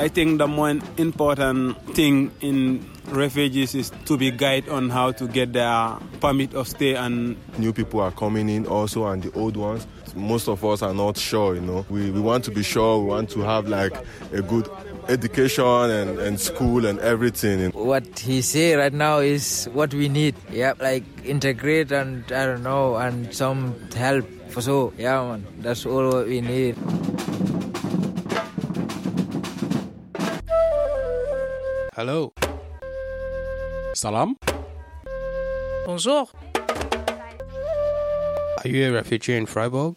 I think the most important thing in refugees is to be guided on how to get their permit of stay and new people are coming in also and the old ones. Most of us are not sure you know. We, we want to be sure we want to have like a good education and, and school and everything. What he say right now is what we need. Yeah like integrate and i don't know and some help. For so yeah man that's all what we need hello salam? Bonjour. Are you a refugee in freiburg?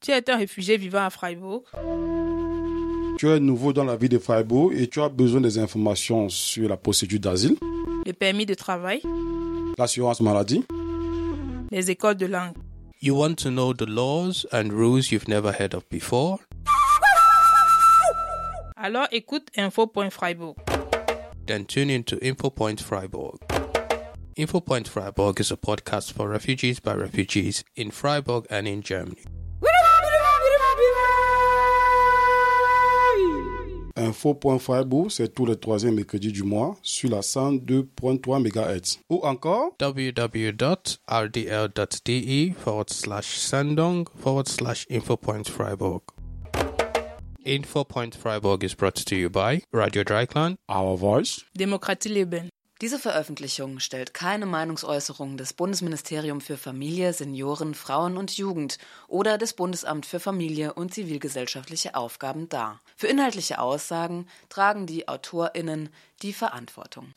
Tu es un réfugié vivant à freiburg. Tu es nouveau dans la vie de Freiburg et tu as besoin des informations sur la procédure d'asile, le permis de travail, l'assurance maladie, les écoles de langue. You want to know the laws and rules you've never heard of before? Alors écoute Info.Freiburg. Then tune in to Infopoint Freiburg. Infopoint Freiburg is a podcast for refugees by refugees in Freiburg and in Germany. Info.Freiburg, c'est tous les troisièmes mercredis du mois sur la 102.3 MHz. Ou encore www.rdl.de forward slash sendong forward slash infopoint Freiburg. Infopoint Freiburg is brought to you by Radio Dreikland, Our Voice, Demokratie Leben. Diese Veröffentlichung stellt keine Meinungsäußerung des Bundesministerium für Familie, Senioren, Frauen und Jugend oder des Bundesamt für Familie und zivilgesellschaftliche Aufgaben dar. Für inhaltliche Aussagen tragen die Autorinnen die Verantwortung.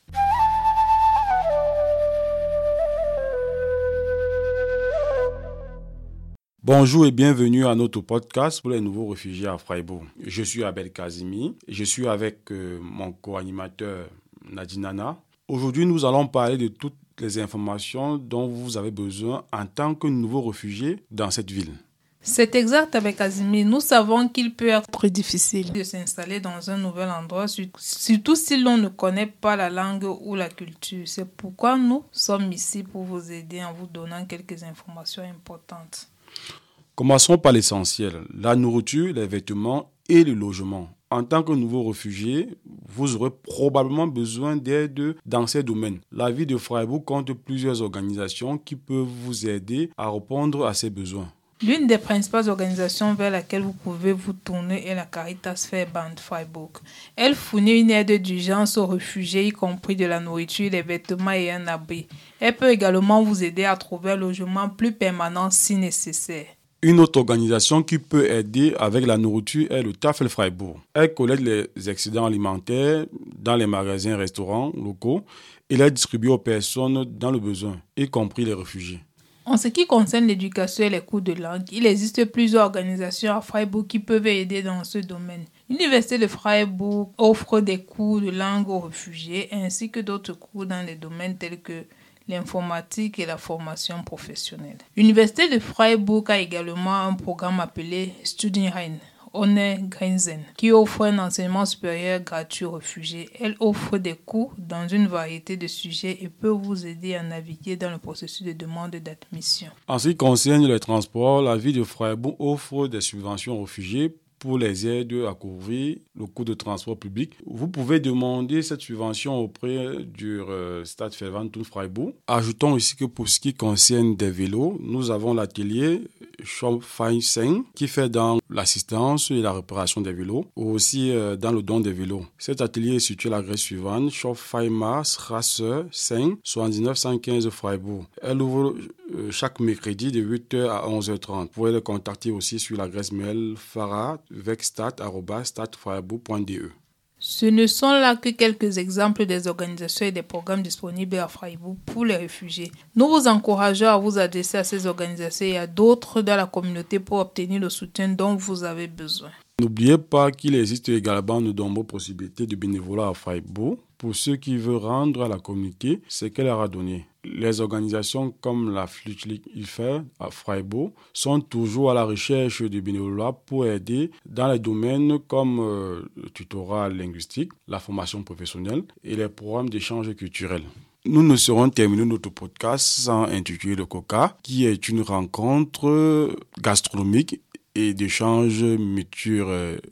Bonjour et bienvenue à notre podcast pour les nouveaux réfugiés à Freiburg. Je suis Abel Kazimi. Je suis avec euh, mon co-animateur Nadinana. Aujourd'hui, nous allons parler de toutes les informations dont vous avez besoin en tant que nouveau réfugié dans cette ville. C'est exact avec Azimi. Nous savons qu'il peut être difficile de s'installer dans un nouvel endroit, surtout si l'on ne connaît pas la langue ou la culture. C'est pourquoi nous sommes ici pour vous aider en vous donnant quelques informations importantes. Commençons par l'essentiel, la nourriture, les vêtements et le logement. En tant que nouveau réfugié, vous aurez probablement besoin d'aide dans ces domaines. La ville de Freiburg compte plusieurs organisations qui peuvent vous aider à répondre à ces besoins. L'une des principales organisations vers laquelle vous pouvez vous tourner est la Caritas Fairbank Freiburg. Elle fournit une aide d'urgence aux réfugiés, y compris de la nourriture, des vêtements et un abri. Elle peut également vous aider à trouver un logement plus permanent si nécessaire. Une autre organisation qui peut aider avec la nourriture est le Tafel Freiburg. Elle collecte les excédents alimentaires dans les magasins restaurants locaux et les distribue aux personnes dans le besoin, y compris les réfugiés. En ce qui concerne l'éducation et les cours de langue, il existe plusieurs organisations à Freiburg qui peuvent aider dans ce domaine. L'Université de Freiburg offre des cours de langue aux réfugiés ainsi que d'autres cours dans les domaines tels que l'informatique et la formation professionnelle. L'Université de Freiburg a également un programme appelé Studienrein. Grenzen, qui offre un enseignement supérieur gratuit aux réfugiés. Elle offre des cours dans une variété de sujets et peut vous aider à naviguer dans le processus de demande d'admission. En ce qui concerne les transports, la ville de Freiburg offre des subventions aux réfugiés pour les aides à couvrir le coût de transport public. Vous pouvez demander cette subvention auprès du euh, Stade Fervantum Freiburg. Ajoutons ici que pour ce qui concerne des vélos, nous avons l'atelier 5 qui fait dans l'assistance et la réparation des vélos, ou aussi euh, dans le don des vélos. Cet atelier est situé à l'adresse suivante, Shop 5 Mars, Rasse 5, 79 115 Freiburg. Elle ouvre euh, chaque mercredi de 8h à 11h30. Vous pouvez le contacter aussi sur l'adresse mail farah vexstat.statfreiburg.de. Ce ne sont là que quelques exemples des organisations et des programmes disponibles à Freiburg pour les réfugiés. Nous vous encourageons à vous adresser à ces organisations et à d'autres dans la communauté pour obtenir le soutien dont vous avez besoin. N'oubliez pas qu'il existe également de nombreuses possibilités de bénévolat à Freiburg pour ceux qui veulent rendre à la communauté ce qu'elle leur a donné. Les organisations comme la Flutlich IFER à Freiburg sont toujours à la recherche de bénévolat pour aider dans les domaines comme euh, le tutorat linguistique, la formation professionnelle et les programmes d'échange culturel. Nous ne serons terminés notre podcast sans intituler le COCA, qui est une rencontre gastronomique et d'échanges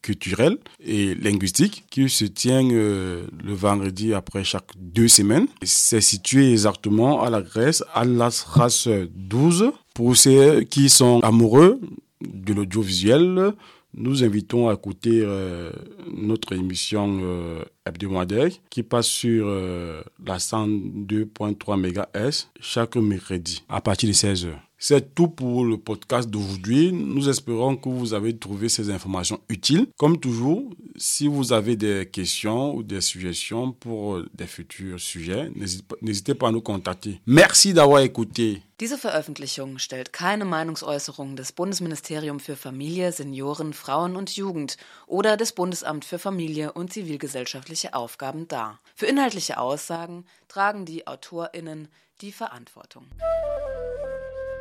culturels et linguistiques qui se tient euh, le vendredi après chaque deux semaines. C'est situé exactement à la Grèce, à la race 12. Pour ceux qui sont amoureux de l'audiovisuel, nous invitons à écouter euh, notre émission euh, hebdomadaire qui passe sur euh, la 102.3 MHz chaque mercredi à partir de 16h. C'est tout pour le podcast d'aujourd'hui. Nous espérons que vous avez trouvé ces informations utiles. Comme toujours, si vous avez des questions ou des suggestions pour des futurs sujets, n'hésitez pas à nous contacter. Merci d'avoir écouté. Diese Veröffentlichung stellt keine Meinungsäußerung des Bundesministerium für Familie, Senioren, Frauen und Jugend oder des Bundesamt für Familie und zivilgesellschaftliche Aufgaben dar. Für inhaltliche Aussagen tragen die AutorInnen die Verantwortung.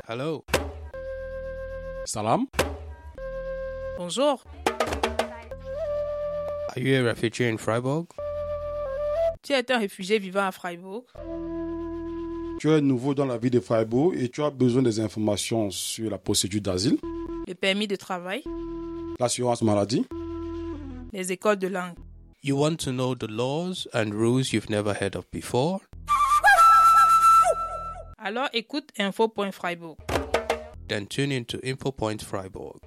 Hello. Salam. Bonjour. Are you a refugee in Freiburg? Tu es un réfugié vivant à Freiburg? Tu es nouveau dans la ville de Freiburg et tu as besoin des informations sur la procédure d'asile, Le permis de travail? l'assurance maladie, Les écoles de langue? You want to know the laws and rules you've never heard of before? Alors écoute info.freiburg. Then tune in to InfoPoint Freiburg.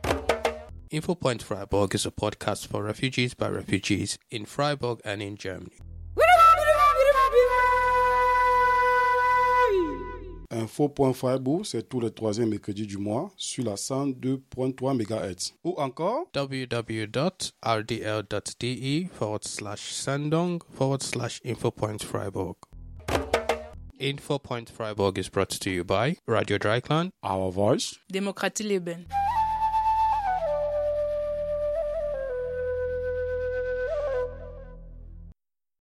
InfoPoint Freiburg is a podcast for refugees by refugees in Freiburg and in Germany. Info.freiburg, c'est tous les troisièmes mercredis du mois sur la 102.3 MHz. Ou encore www.rdl.de forward slash sendung forward slash InfoPoint Freiburg. InfoPoint Freiburg is brought to you by Radio Dreikland Our Voice. Démocratie Leben.